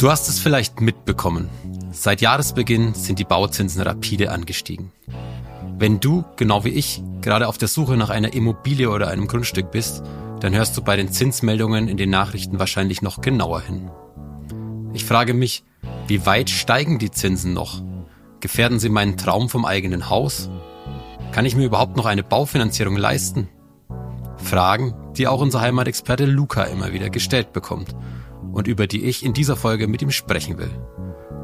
Du hast es vielleicht mitbekommen. Seit Jahresbeginn sind die Bauzinsen rapide angestiegen. Wenn du, genau wie ich, gerade auf der Suche nach einer Immobilie oder einem Grundstück bist, dann hörst du bei den Zinsmeldungen in den Nachrichten wahrscheinlich noch genauer hin. Ich frage mich, wie weit steigen die Zinsen noch? Gefährden sie meinen Traum vom eigenen Haus? Kann ich mir überhaupt noch eine Baufinanzierung leisten? Fragen, die auch unser Heimatexperte Luca immer wieder gestellt bekommt und über die ich in dieser Folge mit ihm sprechen will.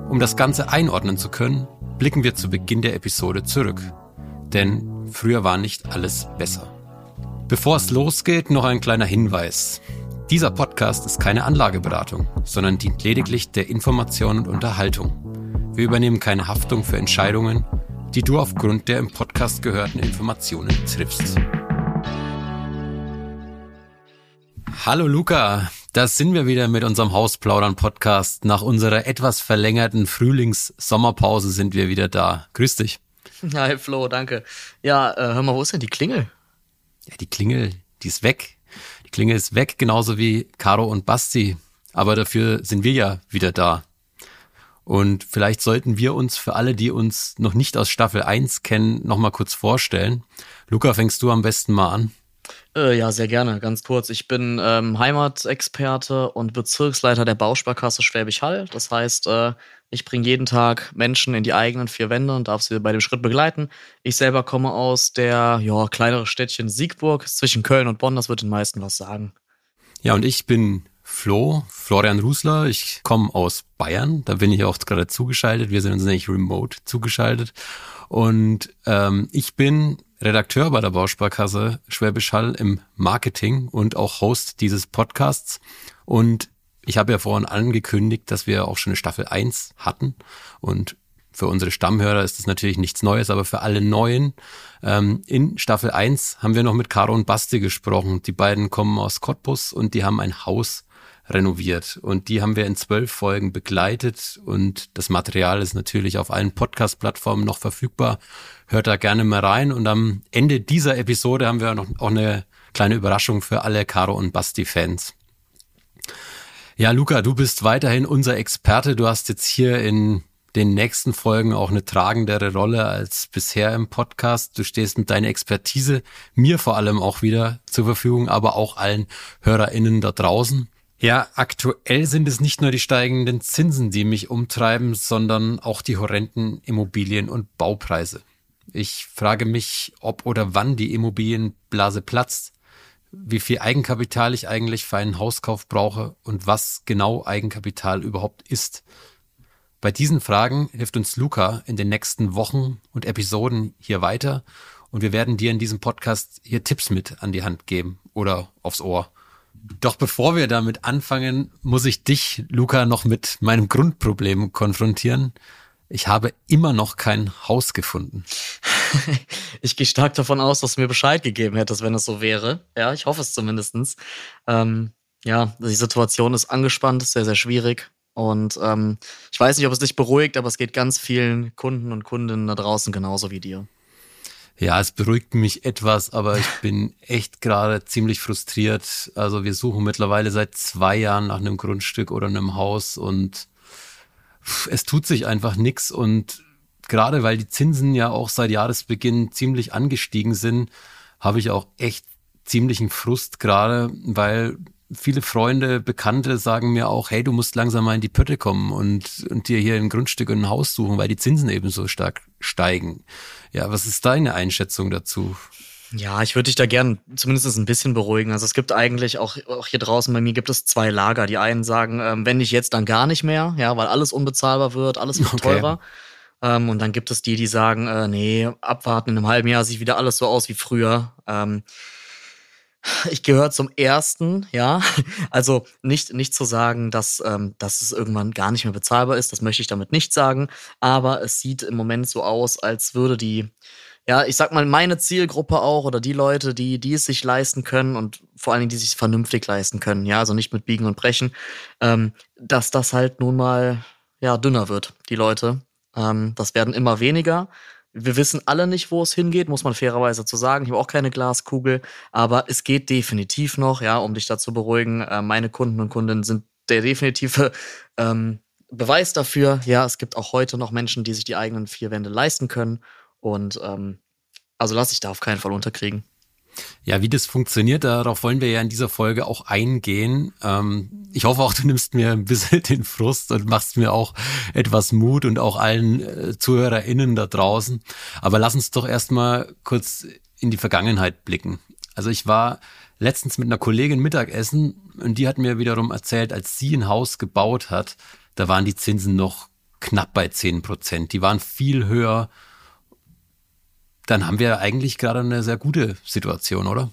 Um das Ganze einordnen zu können, blicken wir zu Beginn der Episode zurück. Denn früher war nicht alles besser. Bevor es losgeht, noch ein kleiner Hinweis. Dieser Podcast ist keine Anlageberatung, sondern dient lediglich der Information und Unterhaltung. Wir übernehmen keine Haftung für Entscheidungen, die du aufgrund der im Podcast gehörten Informationen triffst. Hallo Luca, da sind wir wieder mit unserem Hausplaudern-Podcast. Nach unserer etwas verlängerten Frühlings-Sommerpause sind wir wieder da. Grüß dich. Hi Flo, danke. Ja, äh, hör mal, wo ist denn die Klingel? Ja, die Klingel, die ist weg. Die Klingel ist weg, genauso wie Caro und Basti. Aber dafür sind wir ja wieder da. Und vielleicht sollten wir uns für alle, die uns noch nicht aus Staffel 1 kennen, nochmal kurz vorstellen. Luca, fängst du am besten mal an? Äh, ja, sehr gerne. Ganz kurz. Ich bin ähm, Heimatexperte und Bezirksleiter der Bausparkasse Schwäbisch Hall. Das heißt, äh, ich bringe jeden Tag Menschen in die eigenen vier Wände und darf sie bei dem Schritt begleiten. Ich selber komme aus der ja, kleinere Städtchen Siegburg zwischen Köln und Bonn. Das wird den meisten was sagen. Ja, und ich bin Flo, Florian Rusler. Ich komme aus Bayern. Da bin ich auch gerade zugeschaltet. Wir sind uns nämlich remote zugeschaltet. Und ähm, ich bin Redakteur bei der Bausparkasse Schwäbisch Hall im Marketing und auch Host dieses Podcasts. Und ich habe ja vorhin angekündigt, dass wir auch schon eine Staffel 1 hatten. Und für unsere Stammhörer ist das natürlich nichts Neues, aber für alle Neuen. Ähm, in Staffel 1 haben wir noch mit Caro und Basti gesprochen. Die beiden kommen aus Cottbus und die haben ein Haus renoviert. Und die haben wir in zwölf Folgen begleitet und das Material ist natürlich auf allen Podcast-Plattformen noch verfügbar. Hört da gerne mal rein. Und am Ende dieser Episode haben wir noch auch eine kleine Überraschung für alle Caro und Basti-Fans. Ja, Luca, du bist weiterhin unser Experte. Du hast jetzt hier in den nächsten Folgen auch eine tragendere Rolle als bisher im Podcast. Du stehst mit deiner Expertise mir vor allem auch wieder zur Verfügung, aber auch allen HörerInnen da draußen. Ja, aktuell sind es nicht nur die steigenden Zinsen, die mich umtreiben, sondern auch die horrenden Immobilien- und Baupreise. Ich frage mich, ob oder wann die Immobilienblase platzt, wie viel Eigenkapital ich eigentlich für einen Hauskauf brauche und was genau Eigenkapital überhaupt ist. Bei diesen Fragen hilft uns Luca in den nächsten Wochen und Episoden hier weiter und wir werden dir in diesem Podcast hier Tipps mit an die Hand geben oder aufs Ohr. Doch bevor wir damit anfangen, muss ich dich, Luca, noch mit meinem Grundproblem konfrontieren. Ich habe immer noch kein Haus gefunden. ich gehe stark davon aus, dass du mir Bescheid gegeben hättest, wenn es so wäre. Ja, ich hoffe es zumindestens. Ähm, ja, die Situation ist angespannt, sehr, sehr schwierig. Und ähm, ich weiß nicht, ob es dich beruhigt, aber es geht ganz vielen Kunden und Kundinnen da draußen genauso wie dir. Ja, es beruhigt mich etwas, aber ich bin echt gerade ziemlich frustriert. Also wir suchen mittlerweile seit zwei Jahren nach einem Grundstück oder einem Haus und es tut sich einfach nichts. Und gerade weil die Zinsen ja auch seit Jahresbeginn ziemlich angestiegen sind, habe ich auch echt ziemlichen Frust gerade, weil viele Freunde, Bekannte sagen mir auch, hey, du musst langsam mal in die Pötte kommen und, und dir hier ein Grundstück und ein Haus suchen, weil die Zinsen eben so stark steigen. Ja, was ist deine Einschätzung dazu? Ja, ich würde dich da gern zumindest ein bisschen beruhigen. Also es gibt eigentlich auch, auch hier draußen bei mir gibt es zwei Lager. Die einen sagen, ähm, wenn nicht jetzt, dann gar nicht mehr, ja, weil alles unbezahlbar wird, alles wird okay. teurer. Ähm, und dann gibt es die, die sagen, äh, nee, abwarten, in einem halben Jahr sieht wieder alles so aus wie früher. Ähm, ich gehöre zum ersten, ja. Also nicht, nicht zu sagen, dass, ähm, dass es irgendwann gar nicht mehr bezahlbar ist, das möchte ich damit nicht sagen. Aber es sieht im Moment so aus, als würde die, ja, ich sag mal, meine Zielgruppe auch oder die Leute, die, die es sich leisten können und vor allen Dingen, die sich vernünftig leisten können, ja, also nicht mit Biegen und Brechen, ähm, dass das halt nun mal, ja, dünner wird, die Leute. Ähm, das werden immer weniger. Wir wissen alle nicht, wo es hingeht, muss man fairerweise zu sagen. Ich habe auch keine Glaskugel, aber es geht definitiv noch, ja, um dich da zu beruhigen. Äh, meine Kunden und Kundinnen sind der definitive ähm, Beweis dafür, ja, es gibt auch heute noch Menschen, die sich die eigenen vier Wände leisten können. Und ähm, also lass ich da auf keinen Fall unterkriegen. Ja, wie das funktioniert, darauf wollen wir ja in dieser Folge auch eingehen. Ähm, ich hoffe auch, du nimmst mir ein bisschen den Frust und machst mir auch etwas Mut und auch allen äh, ZuhörerInnen da draußen. Aber lass uns doch erstmal kurz in die Vergangenheit blicken. Also ich war letztens mit einer Kollegin Mittagessen und die hat mir wiederum erzählt, als sie ein Haus gebaut hat, da waren die Zinsen noch knapp bei 10 Prozent. Die waren viel höher dann haben wir eigentlich gerade eine sehr gute Situation, oder?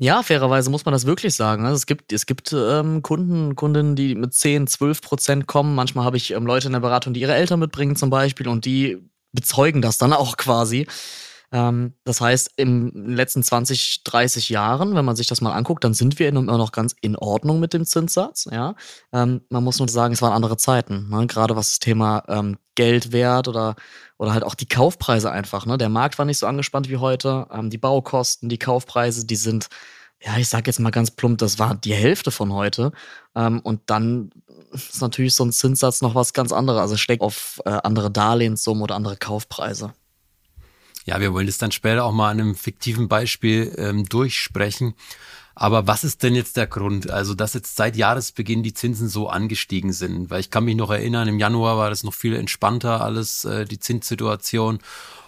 Ja, fairerweise muss man das wirklich sagen. Also es gibt, es gibt ähm, Kunden, Kundinnen, die mit 10, 12 Prozent kommen. Manchmal habe ich ähm, Leute in der Beratung, die ihre Eltern mitbringen zum Beispiel und die bezeugen das dann auch quasi. Ähm, das heißt, im letzten 20, 30 Jahren, wenn man sich das mal anguckt, dann sind wir immer noch ganz in Ordnung mit dem Zinssatz. Ja? Ähm, man muss nur sagen, es waren andere Zeiten. Ne? Gerade was das Thema ähm, Geldwert oder, oder halt auch die Kaufpreise einfach. Ne? Der Markt war nicht so angespannt wie heute. Ähm, die Baukosten, die Kaufpreise, die sind ja, ich sag jetzt mal ganz plump, das war die Hälfte von heute. Ähm, und dann ist natürlich so ein Zinssatz noch was ganz anderes. Also steckt auf äh, andere Darlehenssummen oder andere Kaufpreise. Ja, wir wollen das dann später auch mal an einem fiktiven Beispiel ähm, durchsprechen. Aber was ist denn jetzt der Grund? Also, dass jetzt seit Jahresbeginn die Zinsen so angestiegen sind? Weil ich kann mich noch erinnern, im Januar war das noch viel entspannter alles, äh, die Zinssituation.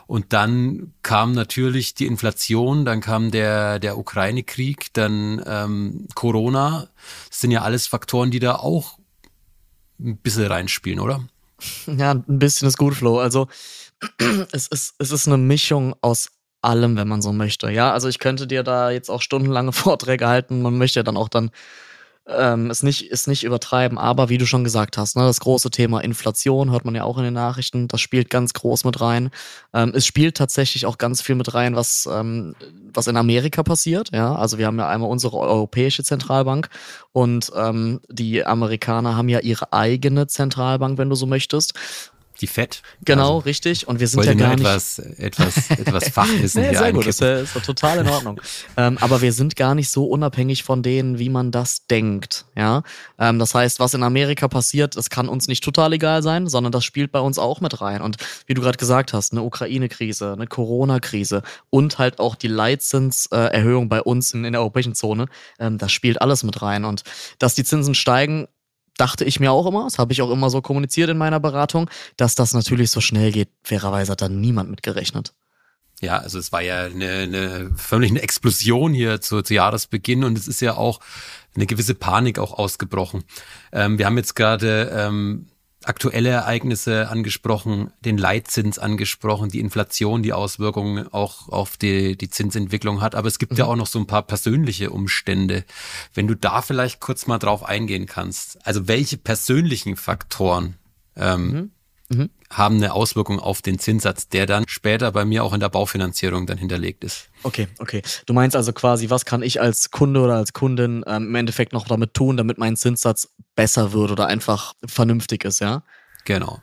Und dann kam natürlich die Inflation, dann kam der, der Ukraine-Krieg, dann ähm, Corona. Das sind ja alles Faktoren, die da auch ein bisschen reinspielen, oder? Ja, ein bisschen ist gut, Flo. Also es ist, es ist eine Mischung aus allem, wenn man so möchte. Ja, also ich könnte dir da jetzt auch stundenlange Vorträge halten. Man möchte ja dann auch dann ähm, es nicht, es nicht übertreiben. Aber wie du schon gesagt hast, ne, das große Thema Inflation hört man ja auch in den Nachrichten. Das spielt ganz groß mit rein. Ähm, es spielt tatsächlich auch ganz viel mit rein, was, ähm, was in Amerika passiert. Ja, also wir haben ja einmal unsere europäische Zentralbank und ähm, die Amerikaner haben ja ihre eigene Zentralbank, wenn du so möchtest die Fett. Genau, also, richtig. Und wir sind ja gar etwas, nicht etwas, etwas Fachwissen nee, Sehr gut, das ist, ist total in Ordnung. ähm, aber wir sind gar nicht so unabhängig von denen, wie man das denkt. Ja, ähm, das heißt, was in Amerika passiert, das kann uns nicht total egal sein, sondern das spielt bei uns auch mit rein. Und wie du gerade gesagt hast, eine Ukraine-Krise, eine Corona-Krise und halt auch die Leitzinserhöhung bei uns in, in der europäischen Zone, ähm, das spielt alles mit rein. Und dass die Zinsen steigen, dachte ich mir auch immer, das habe ich auch immer so kommuniziert in meiner Beratung, dass das natürlich so schnell geht. Fairerweise hat da niemand mit gerechnet. Ja, also es war ja eine, eine förmlich Explosion hier zu, zu Jahresbeginn und es ist ja auch eine gewisse Panik auch ausgebrochen. Ähm, wir haben jetzt gerade ähm, aktuelle Ereignisse angesprochen, den Leitzins angesprochen, die Inflation, die Auswirkungen auch auf die, die Zinsentwicklung hat. Aber es gibt mhm. ja auch noch so ein paar persönliche Umstände. Wenn du da vielleicht kurz mal drauf eingehen kannst. Also welche persönlichen Faktoren ähm, mhm mhm. haben eine Auswirkung auf den Zinssatz, der dann später bei mir auch in der Baufinanzierung dann hinterlegt ist. Okay, okay. Du meinst also quasi, was kann ich als Kunde oder als Kundin ähm, im Endeffekt noch damit tun, damit mein Zinssatz besser wird oder einfach vernünftig ist, ja? Genau.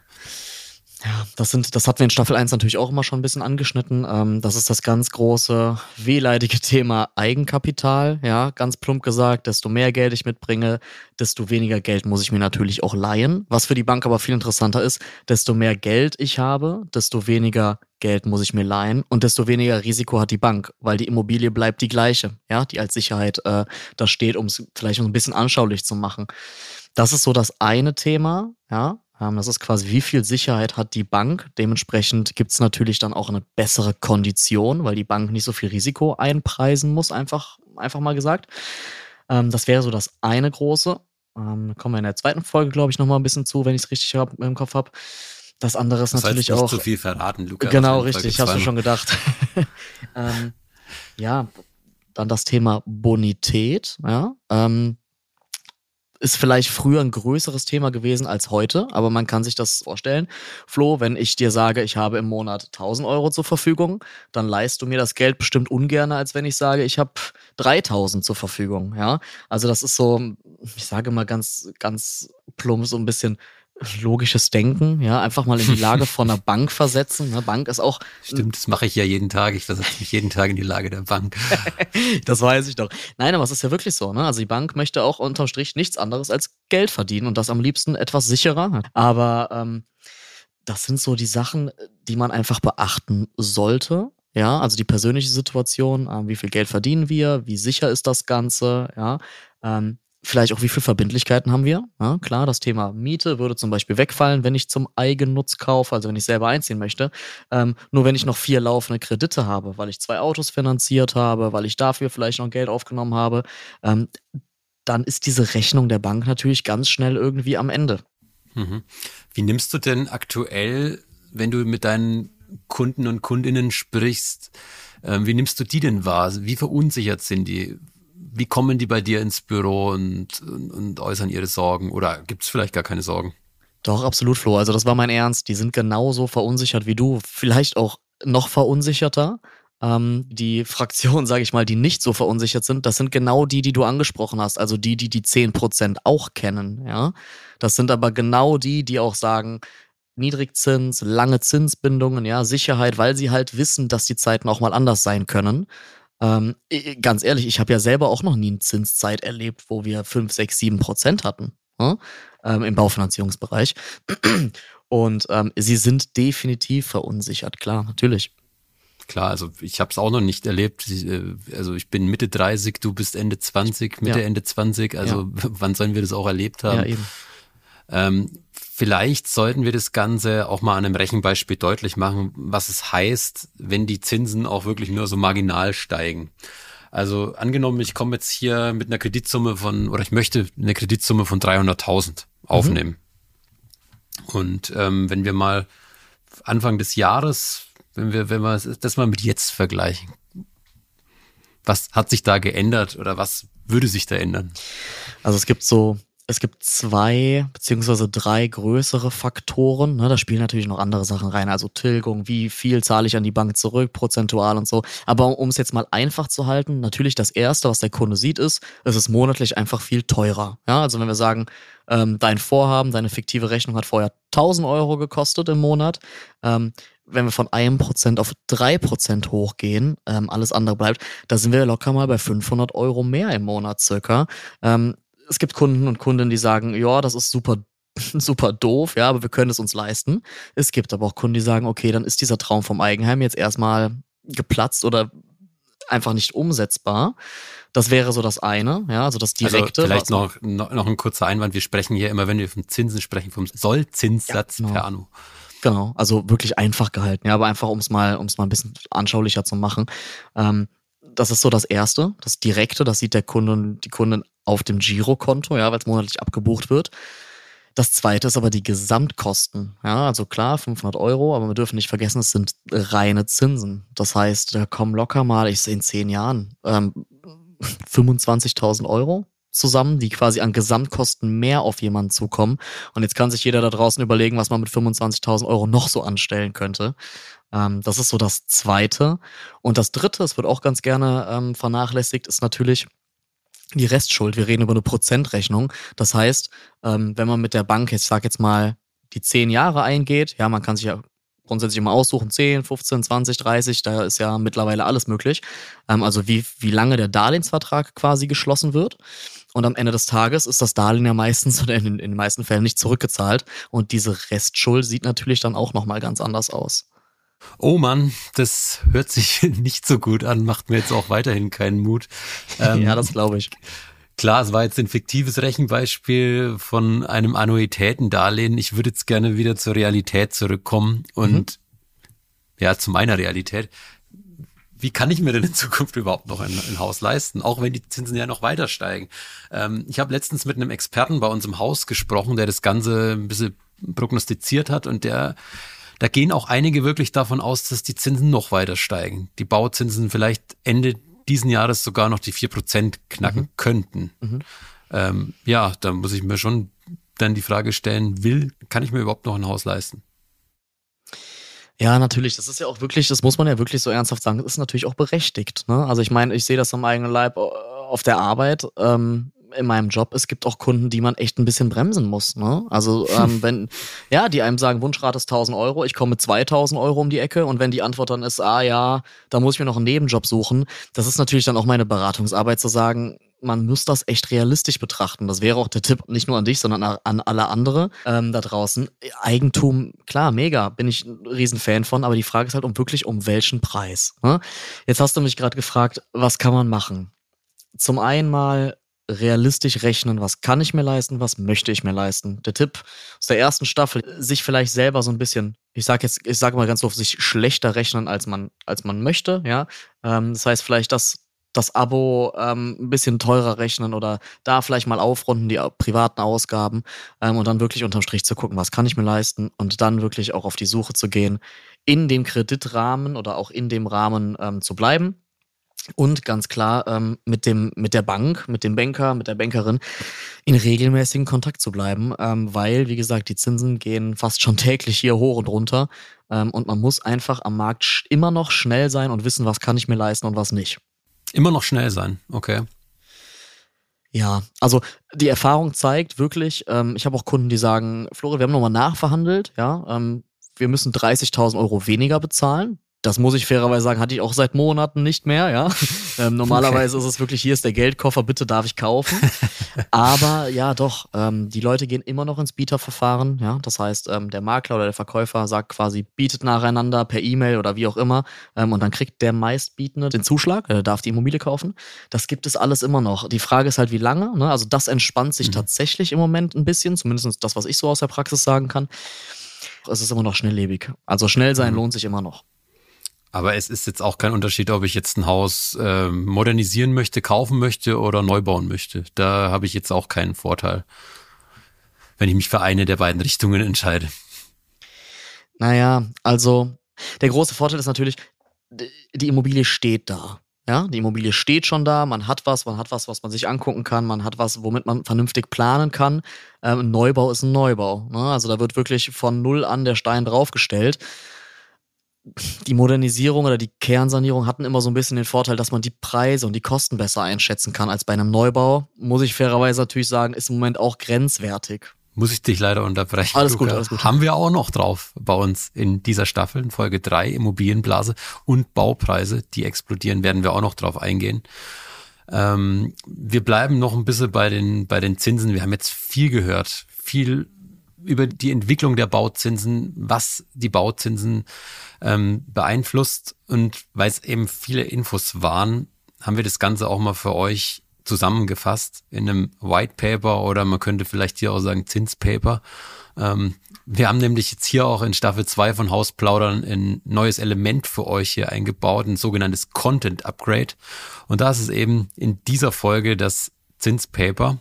Ja, das sind, das hatten wir in Staffel 1 natürlich auch immer schon ein bisschen angeschnitten. Ähm, das ist das ganz große, wehleidige Thema Eigenkapital. Ja, ganz plump gesagt, desto mehr Geld ich mitbringe, desto weniger Geld muss ich mir natürlich auch leihen. Was für die Bank aber viel interessanter ist, desto mehr Geld ich habe, desto weniger Geld muss ich mir leihen und desto weniger Risiko hat die Bank, weil die Immobilie bleibt die gleiche, ja, die als Sicherheit äh, da steht, um es vielleicht ein bisschen anschaulich zu machen. Das ist so das eine Thema, ja. Ähm, das ist quasi, wie viel Sicherheit hat die Bank. Dementsprechend gibt es natürlich dann auch eine bessere Kondition, weil die Bank nicht so viel Risiko einpreisen muss, einfach, einfach mal gesagt. Ähm, das wäre so das eine große. Ähm, kommen wir in der zweiten Folge, glaube ich, nochmal ein bisschen zu, wenn ich es richtig hab, im Kopf habe. Das andere ist das natürlich heißt nicht auch. zu viel verraten, Lukas. Genau, richtig, hast du schon gedacht. ähm, ja, dann das Thema Bonität. Ja, ähm, ist vielleicht früher ein größeres Thema gewesen als heute, aber man kann sich das vorstellen. Flo, wenn ich dir sage, ich habe im Monat 1000 Euro zur Verfügung, dann leist du mir das Geld bestimmt ungern, als wenn ich sage, ich habe 3000 zur Verfügung. Ja, also das ist so, ich sage mal ganz, ganz plump, so ein bisschen logisches Denken, ja, einfach mal in die Lage von einer Bank versetzen. Ne? Bank ist auch. Stimmt, das mache ich ja jeden Tag. Ich versetze mich jeden Tag in die Lage der Bank. das weiß ich doch. Nein, aber es ist ja wirklich so, ne? Also die Bank möchte auch unterm Strich nichts anderes als Geld verdienen und das am liebsten etwas sicherer. Aber ähm, das sind so die Sachen, die man einfach beachten sollte. Ja, also die persönliche Situation, äh, wie viel Geld verdienen wir, wie sicher ist das Ganze, ja. Ähm, Vielleicht auch, wie viel Verbindlichkeiten haben wir? Ja, klar, das Thema Miete würde zum Beispiel wegfallen, wenn ich zum Eigennutz kaufe, also wenn ich selber einziehen möchte. Ähm, nur wenn ich noch vier laufende Kredite habe, weil ich zwei Autos finanziert habe, weil ich dafür vielleicht noch Geld aufgenommen habe, ähm, dann ist diese Rechnung der Bank natürlich ganz schnell irgendwie am Ende. Mhm. Wie nimmst du denn aktuell, wenn du mit deinen Kunden und Kundinnen sprichst, äh, wie nimmst du die denn wahr? Wie verunsichert sind die? Wie kommen die bei dir ins Büro und, und, und äußern ihre Sorgen? Oder gibt es vielleicht gar keine Sorgen? Doch, absolut, Flo. Also das war mein Ernst. Die sind genauso verunsichert wie du. Vielleicht auch noch verunsicherter. Ähm, die Fraktion, sage ich mal, die nicht so verunsichert sind, das sind genau die, die du angesprochen hast. Also die, die die 10% auch kennen. Ja, Das sind aber genau die, die auch sagen, Niedrigzins, lange Zinsbindungen, ja, Sicherheit, weil sie halt wissen, dass die Zeiten auch mal anders sein können. Ähm, ganz ehrlich, ich habe ja selber auch noch nie eine Zinszeit erlebt, wo wir 5, 6, 7 Prozent hatten ja? ähm, im Baufinanzierungsbereich. Und ähm, sie sind definitiv verunsichert, klar, natürlich. Klar, also ich habe es auch noch nicht erlebt. Äh, also ich bin Mitte 30, du bist Ende 20, Mitte, ja. Ende 20. Also ja. wann sollen wir das auch erlebt haben? Ja, eben. Ähm, vielleicht sollten wir das Ganze auch mal an einem Rechenbeispiel deutlich machen, was es heißt, wenn die Zinsen auch wirklich nur so marginal steigen. Also angenommen, ich komme jetzt hier mit einer Kreditsumme von, oder ich möchte eine Kreditsumme von 300.000 aufnehmen. Mhm. Und ähm, wenn wir mal Anfang des Jahres, wenn wir, wenn wir das mal mit jetzt vergleichen, was hat sich da geändert oder was würde sich da ändern? Also es gibt so es gibt zwei beziehungsweise drei größere Faktoren. Ne, da spielen natürlich noch andere Sachen rein, also Tilgung, wie viel zahle ich an die Bank zurück, prozentual und so. Aber um es jetzt mal einfach zu halten, natürlich das Erste, was der Kunde sieht, ist, es ist monatlich einfach viel teurer. Ja, also wenn wir sagen, ähm, dein Vorhaben, deine fiktive Rechnung hat vorher 1000 Euro gekostet im Monat, ähm, wenn wir von einem Prozent auf drei Prozent hochgehen, ähm, alles andere bleibt, da sind wir locker mal bei 500 Euro mehr im Monat circa. Ähm, es gibt Kunden und Kundinnen, die sagen, ja, das ist super super doof, ja, aber wir können es uns leisten. Es gibt aber auch Kunden, die sagen, okay, dann ist dieser Traum vom Eigenheim jetzt erstmal geplatzt oder einfach nicht umsetzbar. Das wäre so das eine, ja, also das also direkte. Also vielleicht noch, noch, noch ein kurzer Einwand. Wir sprechen hier immer, wenn wir von Zinsen sprechen, vom Sollzinssatz ja, genau. per Anno. Genau, also wirklich einfach gehalten, ja, aber einfach, um es mal, um es mal ein bisschen anschaulicher zu machen. Ähm, das ist so das Erste, das Direkte, das sieht der Kunde und die Kundin auf dem Girokonto, ja, weil es monatlich abgebucht wird. Das zweite ist aber die Gesamtkosten. Ja, also klar, 500 Euro, aber wir dürfen nicht vergessen, es sind reine Zinsen. Das heißt, da kommen locker mal, ich sehe in zehn Jahren, ähm, 25.000 Euro zusammen, die quasi an Gesamtkosten mehr auf jemanden zukommen. Und jetzt kann sich jeder da draußen überlegen, was man mit 25.000 Euro noch so anstellen könnte. Ähm, das ist so das Zweite. Und das Dritte, es wird auch ganz gerne ähm, vernachlässigt, ist natürlich die Restschuld. Wir reden über eine Prozentrechnung. Das heißt, ähm, wenn man mit der Bank, ich sag jetzt mal, die zehn Jahre eingeht, ja, man kann sich ja grundsätzlich immer aussuchen, 10, 15, 20, 30, da ist ja mittlerweile alles möglich. Ähm, also wie, wie lange der Darlehensvertrag quasi geschlossen wird. Und am Ende des Tages ist das Darlehen ja meistens oder in, in den meisten Fällen nicht zurückgezahlt. Und diese Restschuld sieht natürlich dann auch nochmal ganz anders aus. Oh Mann, das hört sich nicht so gut an, macht mir jetzt auch weiterhin keinen Mut. Ähm, ja, das glaube ich. Klar, es war jetzt ein fiktives Rechenbeispiel von einem Annuitätendarlehen. Ich würde jetzt gerne wieder zur Realität zurückkommen und mhm. ja, zu meiner Realität. Wie kann ich mir denn in Zukunft überhaupt noch ein, ein Haus leisten, auch wenn die Zinsen ja noch weiter steigen? Ähm, ich habe letztens mit einem Experten bei uns im Haus gesprochen, der das Ganze ein bisschen prognostiziert hat und der da gehen auch einige wirklich davon aus, dass die Zinsen noch weiter steigen. Die Bauzinsen vielleicht Ende diesen Jahres sogar noch die vier Prozent knacken mhm. könnten. Mhm. Ähm, ja, da muss ich mir schon dann die Frage stellen, will, kann ich mir überhaupt noch ein Haus leisten? Ja, natürlich. Das ist ja auch wirklich, das muss man ja wirklich so ernsthaft sagen, das ist natürlich auch berechtigt. Ne? Also ich meine, ich sehe das am eigenen Leib äh, auf der Arbeit. Ähm, in meinem Job, es gibt auch Kunden, die man echt ein bisschen bremsen muss. Ne? Also ähm, wenn, ja, die einem sagen, Wunschrate ist 1000 Euro, ich komme mit 2000 Euro um die Ecke und wenn die Antwort dann ist, ah ja, da muss ich mir noch einen Nebenjob suchen, das ist natürlich dann auch meine Beratungsarbeit zu sagen, man muss das echt realistisch betrachten. Das wäre auch der Tipp, nicht nur an dich, sondern an alle andere ähm, da draußen. Eigentum, klar, mega, bin ich ein Riesenfan von, aber die Frage ist halt um wirklich um welchen Preis. Ne? Jetzt hast du mich gerade gefragt, was kann man machen? Zum einen mal realistisch rechnen, was kann ich mir leisten, was möchte ich mir leisten. Der Tipp aus der ersten Staffel, sich vielleicht selber so ein bisschen, ich sage jetzt, ich sage mal ganz doof, sich schlechter rechnen, als man, als man möchte, ja. Ähm, das heißt vielleicht das, das Abo ähm, ein bisschen teurer rechnen oder da vielleicht mal aufrunden, die privaten Ausgaben ähm, und dann wirklich unterm Strich zu gucken, was kann ich mir leisten und dann wirklich auch auf die Suche zu gehen, in dem Kreditrahmen oder auch in dem Rahmen ähm, zu bleiben und ganz klar ähm, mit, dem, mit der Bank, mit dem Banker, mit der Bankerin in regelmäßigen Kontakt zu bleiben, ähm, weil, wie gesagt, die Zinsen gehen fast schon täglich hier hoch und runter ähm, und man muss einfach am Markt immer noch schnell sein und wissen, was kann ich mir leisten und was nicht. Immer noch schnell sein, okay. Ja, also die Erfahrung zeigt wirklich, ähm, ich habe auch Kunden, die sagen, Flore, wir haben nochmal nachverhandelt, ja, ähm, wir müssen 30.000 Euro weniger bezahlen. Das muss ich fairerweise sagen, hatte ich auch seit Monaten nicht mehr, ja. Ähm, normalerweise okay. ist es wirklich, hier ist der Geldkoffer, bitte darf ich kaufen. Aber ja, doch, ähm, die Leute gehen immer noch ins Bieterverfahren, ja. Das heißt, ähm, der Makler oder der Verkäufer sagt quasi, bietet nacheinander per E-Mail oder wie auch immer. Ähm, und dann kriegt der meistbietende den Zuschlag, er darf die Immobilie kaufen. Das gibt es alles immer noch. Die Frage ist halt, wie lange, ne? Also das entspannt sich mhm. tatsächlich im Moment ein bisschen, zumindest das, was ich so aus der Praxis sagen kann. Es ist immer noch schnelllebig. Also schnell sein mhm. lohnt sich immer noch. Aber es ist jetzt auch kein Unterschied, ob ich jetzt ein Haus äh, modernisieren möchte, kaufen möchte oder neu bauen möchte. Da habe ich jetzt auch keinen Vorteil, wenn ich mich für eine der beiden Richtungen entscheide. Naja, also der große Vorteil ist natürlich, die Immobilie steht da. Ja, die Immobilie steht schon da, man hat was, man hat was, was man sich angucken kann, man hat was, womit man vernünftig planen kann. Ähm, ein Neubau ist ein Neubau. Ne? Also da wird wirklich von null an der Stein draufgestellt die Modernisierung oder die Kernsanierung hatten immer so ein bisschen den Vorteil, dass man die Preise und die Kosten besser einschätzen kann als bei einem Neubau. Muss ich fairerweise natürlich sagen, ist im Moment auch grenzwertig. Muss ich dich leider unterbrechen. Alles Luca. gut, alles gut. Haben wir auch noch drauf bei uns in dieser Staffel, in Folge drei Immobilienblase und Baupreise, die explodieren, werden wir auch noch drauf eingehen. Ähm, wir bleiben noch ein bisschen bei den, bei den Zinsen. Wir haben jetzt viel gehört, viel über die Entwicklung der Bauzinsen, was die Bauzinsen ähm, beeinflusst. Und weil es eben viele Infos waren, haben wir das Ganze auch mal für euch zusammengefasst in einem White Paper oder man könnte vielleicht hier auch sagen Zinspaper. Ähm, wir haben nämlich jetzt hier auch in Staffel 2 von Hausplaudern ein neues Element für euch hier eingebaut, ein sogenanntes Content Upgrade. Und da ist eben in dieser Folge das Zinspaper.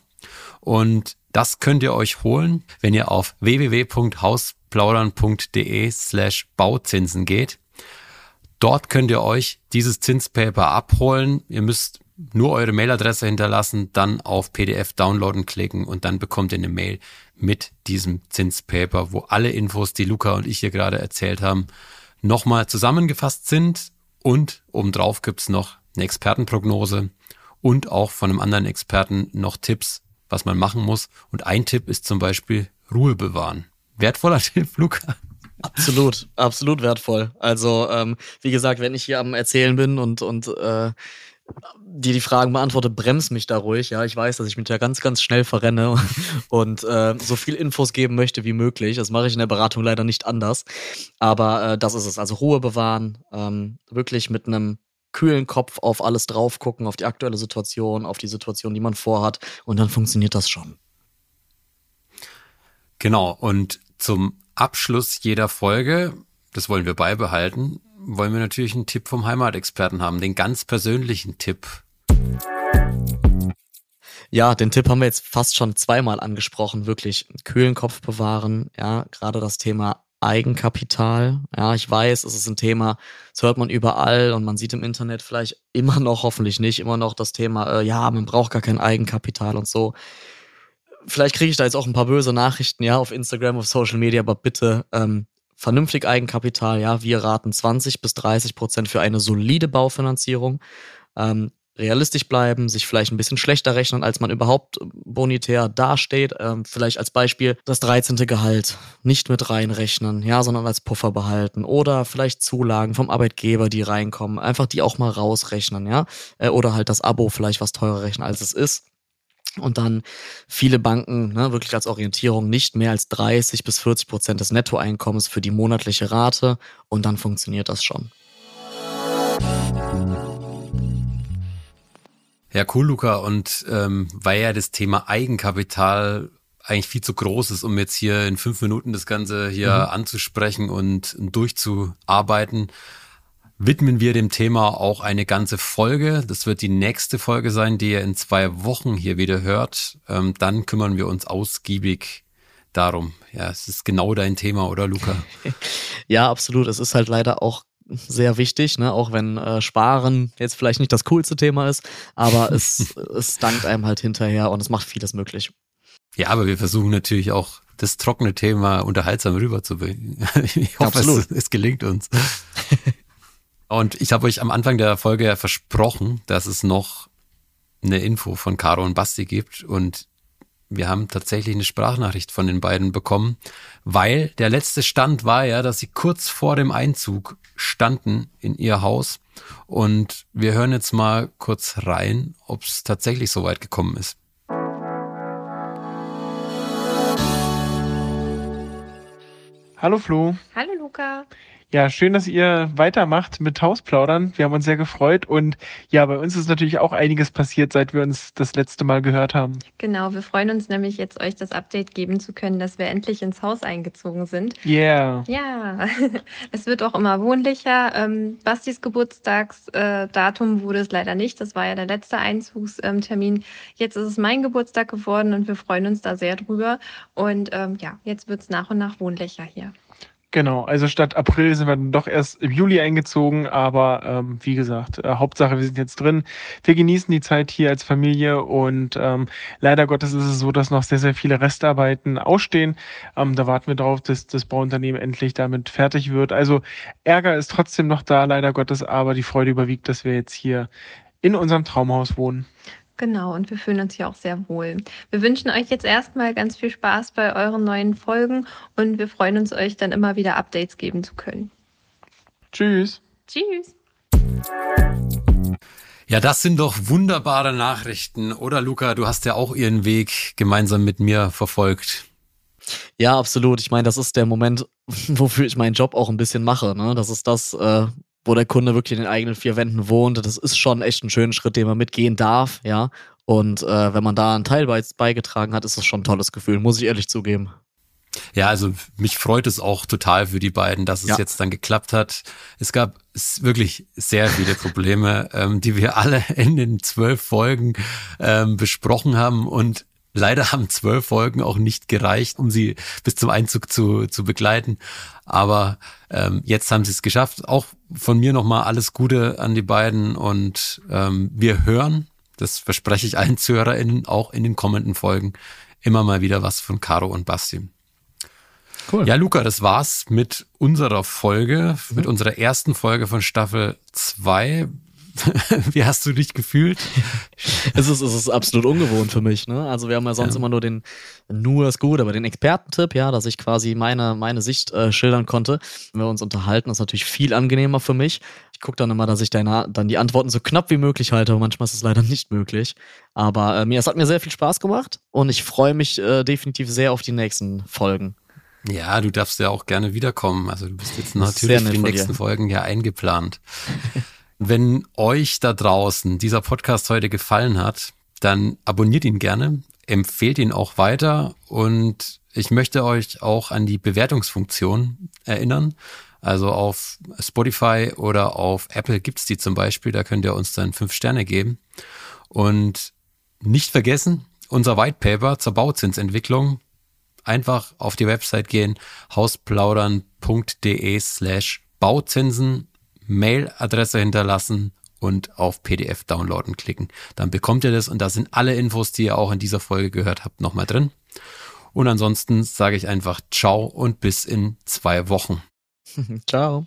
Und das könnt ihr euch holen, wenn ihr auf www.hausplaudern.de slash Bauzinsen geht. Dort könnt ihr euch dieses Zinspaper abholen. Ihr müsst nur eure Mailadresse hinterlassen, dann auf PDF downloaden klicken und dann bekommt ihr eine Mail mit diesem Zinspaper, wo alle Infos, die Luca und ich hier gerade erzählt haben, nochmal zusammengefasst sind und obendrauf gibt's noch eine Expertenprognose und auch von einem anderen Experten noch Tipps, was man machen muss. Und ein Tipp ist zum Beispiel Ruhe bewahren. Wertvoller Tipp, Luca. Absolut, absolut wertvoll. Also, ähm, wie gesagt, wenn ich hier am Erzählen bin und, und äh, dir die Fragen beantworte, bremst mich da ruhig. Ja, ich weiß, dass ich mich da ganz, ganz schnell verrenne und äh, so viel Infos geben möchte wie möglich. Das mache ich in der Beratung leider nicht anders. Aber äh, das ist es. Also Ruhe bewahren, ähm, wirklich mit einem kühlen Kopf auf alles drauf gucken, auf die aktuelle Situation, auf die Situation, die man vorhat und dann funktioniert das schon. Genau, und zum Abschluss jeder Folge, das wollen wir beibehalten, wollen wir natürlich einen Tipp vom Heimatexperten haben, den ganz persönlichen Tipp. Ja, den Tipp haben wir jetzt fast schon zweimal angesprochen, wirklich kühlen Kopf bewahren, ja, gerade das Thema Eigenkapital. Ja, ich weiß, es ist ein Thema, das hört man überall und man sieht im Internet vielleicht immer noch, hoffentlich nicht, immer noch das Thema, äh, ja, man braucht gar kein Eigenkapital und so. Vielleicht kriege ich da jetzt auch ein paar böse Nachrichten, ja, auf Instagram, auf Social Media, aber bitte ähm, vernünftig Eigenkapital, ja, wir raten 20 bis 30 Prozent für eine solide Baufinanzierung. Ähm, realistisch bleiben, sich vielleicht ein bisschen schlechter rechnen, als man überhaupt bonitär dasteht. Ähm, vielleicht als Beispiel das 13. Gehalt nicht mit reinrechnen, ja, sondern als Puffer behalten. Oder vielleicht Zulagen vom Arbeitgeber, die reinkommen. Einfach die auch mal rausrechnen, ja. Äh, oder halt das Abo vielleicht was teurer rechnen, als es ist. Und dann viele Banken ne, wirklich als Orientierung nicht mehr als 30 bis 40 Prozent des Nettoeinkommens für die monatliche Rate und dann funktioniert das schon. Ja, cool, Luca. Und ähm, weil ja das Thema Eigenkapital eigentlich viel zu groß ist, um jetzt hier in fünf Minuten das Ganze hier mhm. anzusprechen und durchzuarbeiten, widmen wir dem Thema auch eine ganze Folge. Das wird die nächste Folge sein, die ihr in zwei Wochen hier wieder hört. Ähm, dann kümmern wir uns ausgiebig darum. Ja, es ist genau dein Thema, oder Luca? ja, absolut. Es ist halt leider auch sehr wichtig, ne? auch wenn äh, Sparen jetzt vielleicht nicht das coolste Thema ist, aber es, es dankt einem halt hinterher und es macht vieles möglich. Ja, aber wir versuchen natürlich auch das trockene Thema unterhaltsam rüberzubringen. Ich hoffe, es, es, gelingt uns. Und ich habe euch am Anfang der Folge ja versprochen, dass es noch eine Info von Caro und Basti gibt und wir haben tatsächlich eine Sprachnachricht von den beiden bekommen, weil der letzte Stand war ja, dass sie kurz vor dem Einzug standen in ihr Haus. Und wir hören jetzt mal kurz rein, ob es tatsächlich so weit gekommen ist. Hallo Flo. Hallo Luca. Ja, schön, dass ihr weitermacht mit Hausplaudern. Wir haben uns sehr gefreut und ja, bei uns ist natürlich auch einiges passiert, seit wir uns das letzte Mal gehört haben. Genau, wir freuen uns nämlich jetzt euch das Update geben zu können, dass wir endlich ins Haus eingezogen sind. Yeah. Ja, es wird auch immer wohnlicher. Ähm, Bastis Geburtstagsdatum äh, wurde es leider nicht. Das war ja der letzte Einzugstermin. Jetzt ist es mein Geburtstag geworden und wir freuen uns da sehr drüber. Und ähm, ja, jetzt wird es nach und nach wohnlicher hier. Genau, also statt April sind wir dann doch erst im Juli eingezogen, aber ähm, wie gesagt, äh, Hauptsache, wir sind jetzt drin. Wir genießen die Zeit hier als Familie und ähm, leider Gottes ist es so, dass noch sehr, sehr viele Restarbeiten ausstehen. Ähm, da warten wir darauf, dass das Bauunternehmen endlich damit fertig wird. Also Ärger ist trotzdem noch da, leider Gottes, aber die Freude überwiegt, dass wir jetzt hier in unserem Traumhaus wohnen. Genau, und wir fühlen uns hier auch sehr wohl. Wir wünschen euch jetzt erstmal ganz viel Spaß bei euren neuen Folgen und wir freuen uns, euch dann immer wieder Updates geben zu können. Tschüss. Tschüss. Ja, das sind doch wunderbare Nachrichten, oder Luca? Du hast ja auch ihren Weg gemeinsam mit mir verfolgt. Ja, absolut. Ich meine, das ist der Moment, wofür ich meinen Job auch ein bisschen mache. Ne? Das ist das, äh, wo der Kunde wirklich in den eigenen vier Wänden wohnt. Das ist schon echt ein schöner Schritt, den man mitgehen darf, ja. Und äh, wenn man da einen Teil bei, beigetragen hat, ist das schon ein tolles Gefühl, muss ich ehrlich zugeben. Ja, also mich freut es auch total für die beiden, dass es ja. jetzt dann geklappt hat. Es gab wirklich sehr viele Probleme, ähm, die wir alle in den zwölf Folgen ähm, besprochen haben und Leider haben zwölf Folgen auch nicht gereicht, um sie bis zum Einzug zu, zu begleiten. Aber ähm, jetzt haben sie es geschafft. Auch von mir nochmal alles Gute an die beiden und ähm, wir hören, das verspreche ich allen ZuhörerInnen, auch in den kommenden Folgen immer mal wieder was von Caro und Basti. Cool. Ja, Luca, das war's mit unserer Folge, mhm. mit unserer ersten Folge von Staffel 2. Wie hast du dich gefühlt? es, ist, es ist absolut ungewohnt für mich. Ne? Also wir haben ja sonst ja. immer nur den, nur ist gut, aber den Expertentipp, ja, dass ich quasi meine, meine Sicht äh, schildern konnte. Wenn wir uns unterhalten, ist natürlich viel angenehmer für mich. Ich gucke dann immer, dass ich deine, dann die Antworten so knapp wie möglich halte, aber manchmal ist es leider nicht möglich. Aber äh, mir, es hat mir sehr viel Spaß gemacht und ich freue mich äh, definitiv sehr auf die nächsten Folgen. Ja, du darfst ja auch gerne wiederkommen. Also du bist jetzt natürlich für die nächsten Folgen ja eingeplant. Wenn euch da draußen dieser Podcast heute gefallen hat, dann abonniert ihn gerne, empfehlt ihn auch weiter und ich möchte euch auch an die Bewertungsfunktion erinnern. Also auf Spotify oder auf Apple gibt's die zum Beispiel, da könnt ihr uns dann fünf Sterne geben. Und nicht vergessen, unser White Paper zur Bauzinsentwicklung. Einfach auf die Website gehen, hausplaudern.de slash Bauzinsen Mailadresse hinterlassen und auf PDF downloaden klicken. Dann bekommt ihr das und da sind alle Infos, die ihr auch in dieser Folge gehört habt, nochmal drin. Und ansonsten sage ich einfach ciao und bis in zwei Wochen. ciao.